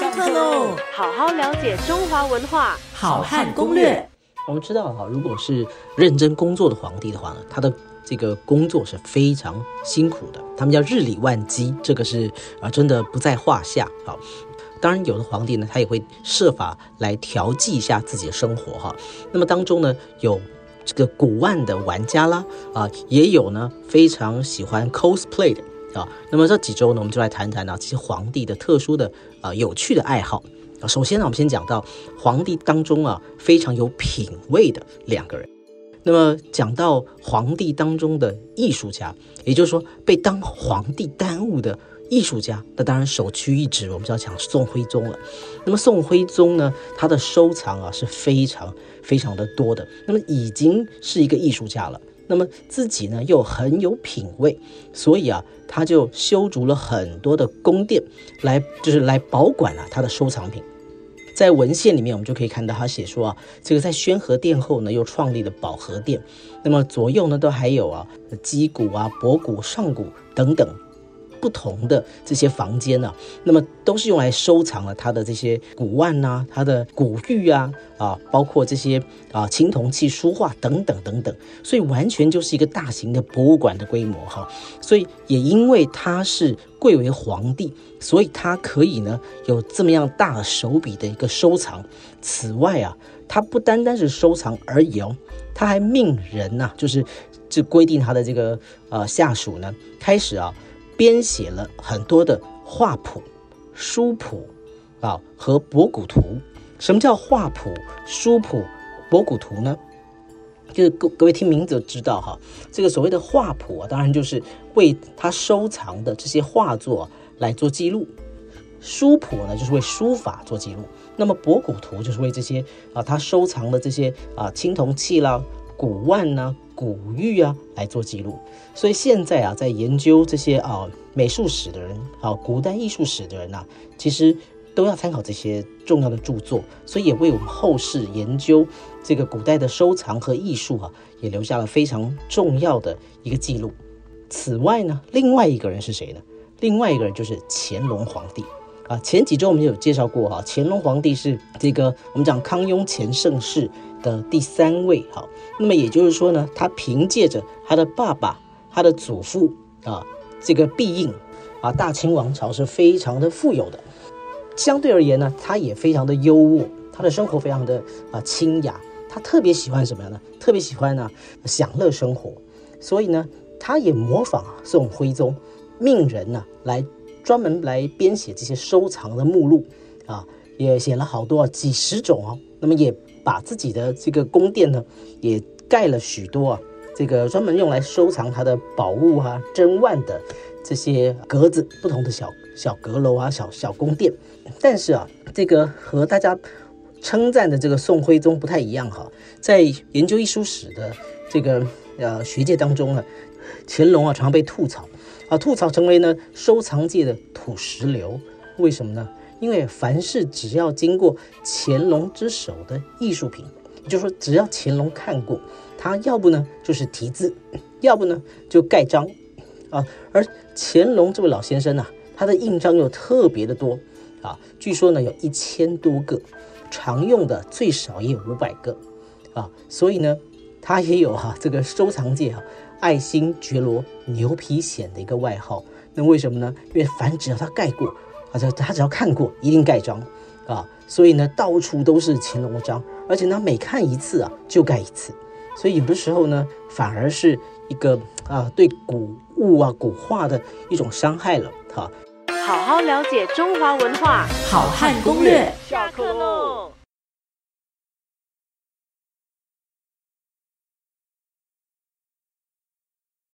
上课喽！好好了解中华文化，好汉攻略。我们知道哈，如果是认真工作的皇帝的话呢，他的这个工作是非常辛苦的，他们叫日理万机，这个是啊，真的不在话下。好，当然有的皇帝呢，他也会设法来调剂一下自己的生活哈。那么当中呢，有这个古玩的玩家啦，啊，也有呢非常喜欢 cosplay 的。啊，那么这几周呢，我们就来谈谈呢这些皇帝的特殊的啊有趣的爱好啊。首先呢，我们先讲到皇帝当中啊非常有品位的两个人。那么讲到皇帝当中的艺术家，也就是说被当皇帝耽误的艺术家，那当然首屈一指，我们就要讲宋徽宗了。那么宋徽宗呢，他的收藏啊是非常非常的多的，那么已经是一个艺术家了。那么自己呢又很有品位，所以啊，他就修筑了很多的宫殿，来就是来保管啊他的收藏品。在文献里面，我们就可以看到他写说啊，这个在宣和殿后呢，又创立了保和殿。那么左右呢，都还有啊击鼓啊、博古、上古等等。不同的这些房间呢，那么都是用来收藏了他的这些古玩呐，他的古玉啊，啊，包括这些啊青铜器、书画等等等等，所以完全就是一个大型的博物馆的规模哈。所以也因为他是贵为皇帝，所以他可以呢有这么样大手笔的一个收藏。此外啊，他不单单是收藏而已哦，他还命人呐，就是就规定他的这个呃下属呢开始啊。编写了很多的画谱、书谱啊和博古图。什么叫画谱、书谱、博古图呢？就是各各位听名字就知道哈，这个所谓的画谱啊，当然就是为他收藏的这些画作来做记录；书谱呢，就是为书法做记录；那么博古图就是为这些啊他收藏的这些啊青铜器啦。古玩呢，古玉啊，来做记录。所以现在啊，在研究这些啊美术史的人啊，古代艺术史的人呐，其实都要参考这些重要的著作，所以也为我们后世研究这个古代的收藏和艺术啊，也留下了非常重要的一个记录。此外呢，另外一个人是谁呢？另外一个人就是乾隆皇帝啊。前几周我们有介绍过哈，乾隆皇帝是这个我们讲康雍乾盛世。的第三位，哈，那么也就是说呢，他凭借着他的爸爸、他的祖父啊，这个庇应啊，大清王朝是非常的富有的。相对而言呢，他也非常的优渥，他的生活非常的啊清雅。他特别喜欢什么样呢？特别喜欢呢享乐生活。所以呢，他也模仿宋徽宗，命人呢来专门来编写这些收藏的目录啊，也写了好多啊几十种哦。那么也。把自己的这个宫殿呢，也盖了许多啊，这个专门用来收藏他的宝物啊、珍玩的这些格子，不同的小小阁楼啊、小小宫殿。但是啊，这个和大家称赞的这个宋徽宗不太一样哈，在研究艺术史的这个呃学界当中呢，乾隆啊常被吐槽啊，吐槽成为呢收藏界的土石流。为什么呢？因为凡是只要经过乾隆之手的艺术品，也就是说，只要乾隆看过，他要不呢就是题字，要不呢就盖章，啊，而乾隆这位老先生呢，他的印章又特别的多，啊，据说呢有一千多个，常用的最少也有五百个，啊，所以呢，他也有哈这个收藏界哈爱新觉罗牛皮癣的一个外号。那为什么呢？因为凡只要他盖过。啊，这他只要看过，一定盖章，啊，所以呢，到处都是乾隆章，而且呢，每看一次啊，就盖一次，所以有的时候呢，反而是一个啊，对古物啊、古画的一种伤害了，哈。好好了解中华文化，好汉攻略，下课喽。